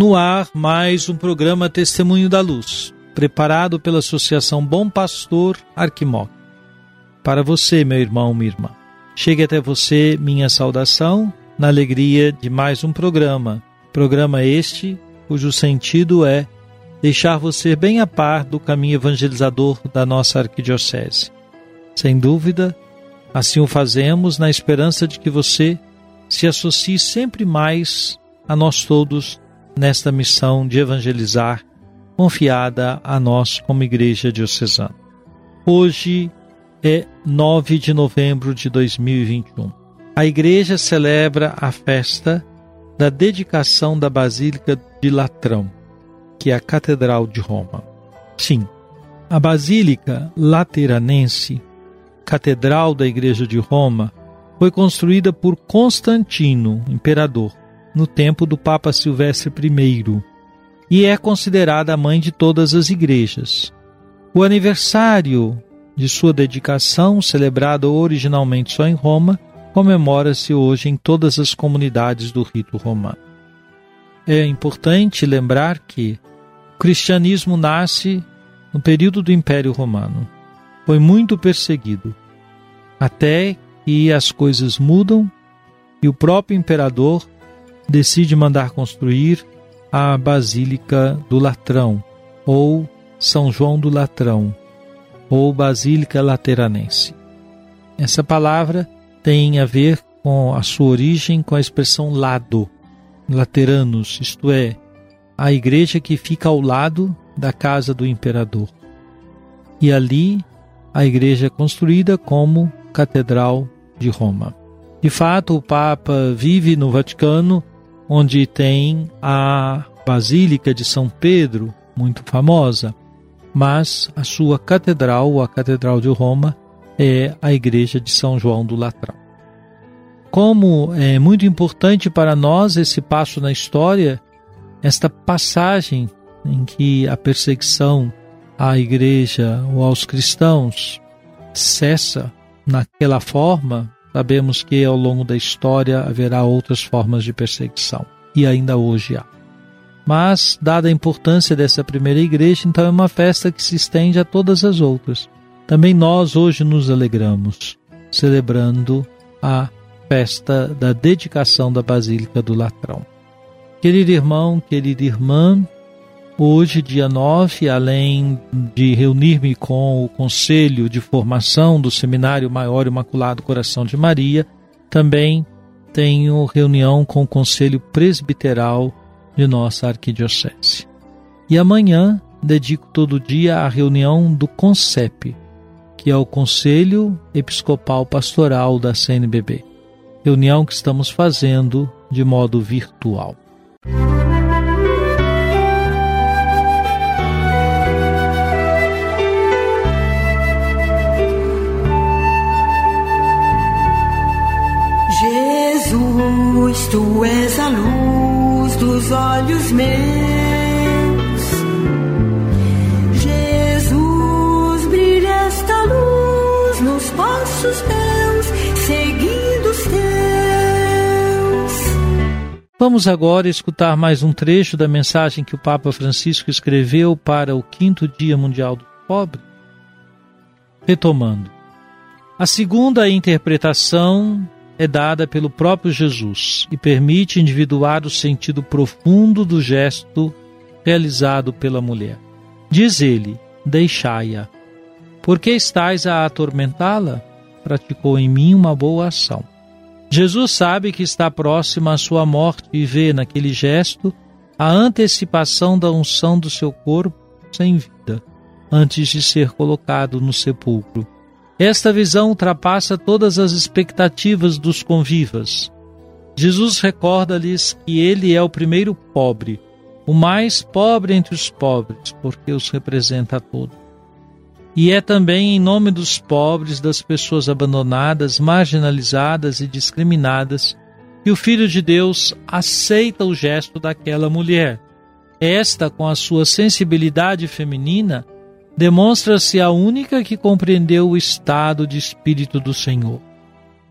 No ar, mais um programa Testemunho da Luz, preparado pela Associação Bom Pastor Arquimoc. Para você, meu irmão, minha irmã, chegue até você minha saudação na alegria de mais um programa. Programa este cujo sentido é deixar você bem a par do caminho evangelizador da nossa arquidiocese. Sem dúvida, assim o fazemos na esperança de que você se associe sempre mais a nós todos nesta missão de evangelizar confiada a nós como Igreja Diocesana. Hoje é 9 de novembro de 2021. A Igreja celebra a festa da dedicação da Basílica de Latrão, que é a Catedral de Roma. Sim, a Basílica Lateranense, Catedral da Igreja de Roma, foi construída por Constantino, imperador, no tempo do Papa Silvestre I, e é considerada a mãe de todas as igrejas. O aniversário de sua dedicação, celebrado originalmente só em Roma, comemora-se hoje em todas as comunidades do rito romano. É importante lembrar que o cristianismo nasce no período do Império Romano. Foi muito perseguido, até que as coisas mudam e o próprio imperador decide mandar construir a Basílica do Latrão, ou São João do Latrão, ou Basílica Lateranense. Essa palavra tem a ver com a sua origem com a expressão lado, lateranos, isto é, a igreja que fica ao lado da casa do imperador. E ali a igreja é construída como Catedral de Roma. De fato, o Papa vive no Vaticano, onde tem a Basílica de São Pedro, muito famosa, mas a sua catedral, a Catedral de Roma, é a Igreja de São João do Latrão. Como é muito importante para nós esse passo na história, esta passagem em que a perseguição à igreja ou aos cristãos cessa naquela forma, sabemos que ao longo da história haverá outras formas de perseguição e ainda hoje há. Mas, dada a importância dessa primeira igreja, então é uma festa que se estende a todas as outras. Também nós hoje nos alegramos, celebrando a festa da dedicação da Basílica do Latrão. Querido irmão, querida irmã, hoje, dia 9, além de reunir-me com o Conselho de Formação do Seminário Maior Imaculado Coração de Maria, também tenho reunião com o Conselho Presbiteral de nossa Arquidiocese. E amanhã dedico todo dia à reunião do CONCEP, que é o Conselho Episcopal Pastoral da CNBB. Reunião que estamos fazendo de modo virtual. Tu és a luz dos olhos meus. Jesus, brilha esta luz nos passos teus, seguindo os teus. Vamos agora escutar mais um trecho da mensagem que o Papa Francisco escreveu para o quinto Dia Mundial do Pobre. Retomando. A segunda interpretação é dada pelo próprio Jesus e permite individuar o sentido profundo do gesto realizado pela mulher. Diz ele: Deixai-a. Por que estáis a atormentá-la? Praticou em mim uma boa ação. Jesus sabe que está próxima a sua morte e vê naquele gesto a antecipação da unção do seu corpo sem vida, antes de ser colocado no sepulcro. Esta visão ultrapassa todas as expectativas dos convivas. Jesus recorda-lhes que ele é o primeiro pobre, o mais pobre entre os pobres, porque os representa a todos. E é também em nome dos pobres, das pessoas abandonadas, marginalizadas e discriminadas, que o Filho de Deus aceita o gesto daquela mulher. Esta, com a sua sensibilidade feminina, demonstra-se a única que compreendeu o estado de espírito do Senhor.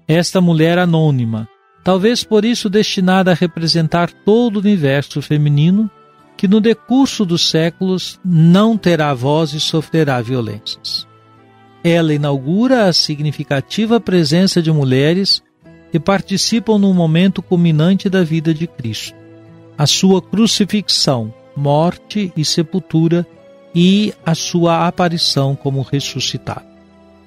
Esta mulher anônima, talvez por isso destinada a representar todo o universo feminino, que no decurso dos séculos não terá voz e sofrerá violências. Ela inaugura a significativa presença de mulheres que participam no momento culminante da vida de Cristo, a sua crucifixão, morte e sepultura e a sua aparição como ressuscitado.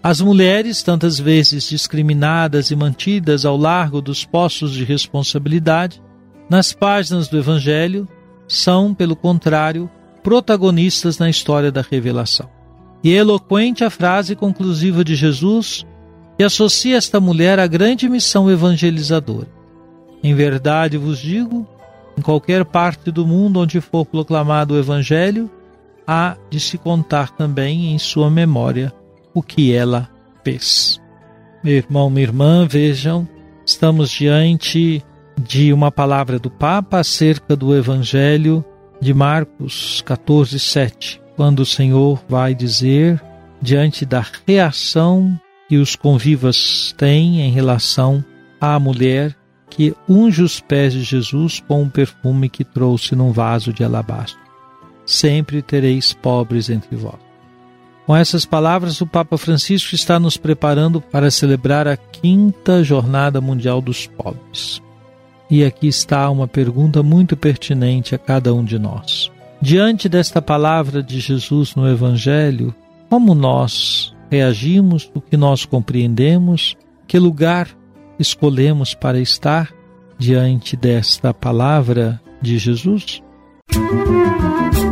As mulheres, tantas vezes discriminadas e mantidas ao largo dos postos de responsabilidade, nas páginas do Evangelho, são, pelo contrário, protagonistas na história da revelação. E é eloquente a frase conclusiva de Jesus que associa esta mulher à grande missão evangelizadora. Em verdade vos digo, em qualquer parte do mundo onde for proclamado o Evangelho, há de se contar também em sua memória o que ela fez. Meu irmão, minha irmã, vejam, estamos diante de uma palavra do Papa acerca do Evangelho de Marcos 14, 7, quando o Senhor vai dizer, diante da reação que os convivas têm em relação à mulher que unge os pés de Jesus com um perfume que trouxe num vaso de alabastro. Sempre tereis pobres entre vós. Com essas palavras, o Papa Francisco está nos preparando para celebrar a quinta Jornada Mundial dos Pobres. E aqui está uma pergunta muito pertinente a cada um de nós. Diante desta palavra de Jesus no Evangelho, como nós reagimos, o que nós compreendemos, que lugar escolhemos para estar diante desta palavra de Jesus? Música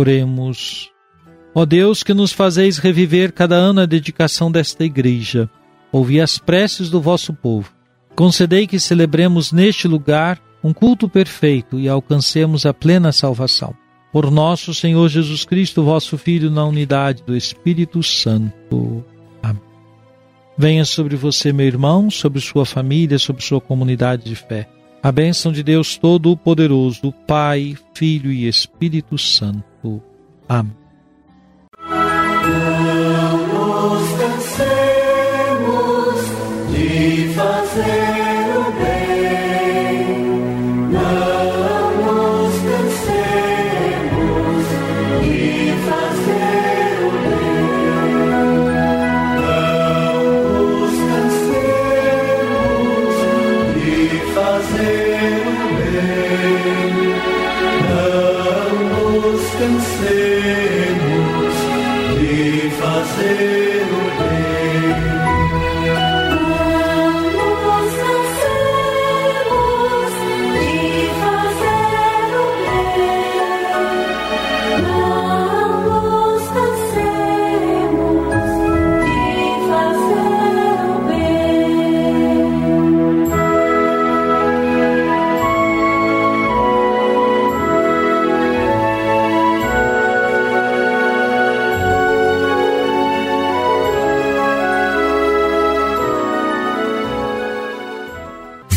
Oremos. Ó Deus, que nos fazeis reviver cada ano a dedicação desta igreja, ouvi as preces do vosso povo. Concedei que celebremos neste lugar um culto perfeito e alcancemos a plena salvação. Por nosso Senhor Jesus Cristo, vosso Filho, na unidade do Espírito Santo. Amém. Venha sobre você, meu irmão, sobre sua família, sobre sua comunidade de fé. A bênção de Deus Todo-Poderoso, Pai, Filho e Espírito Santo. Amém. and.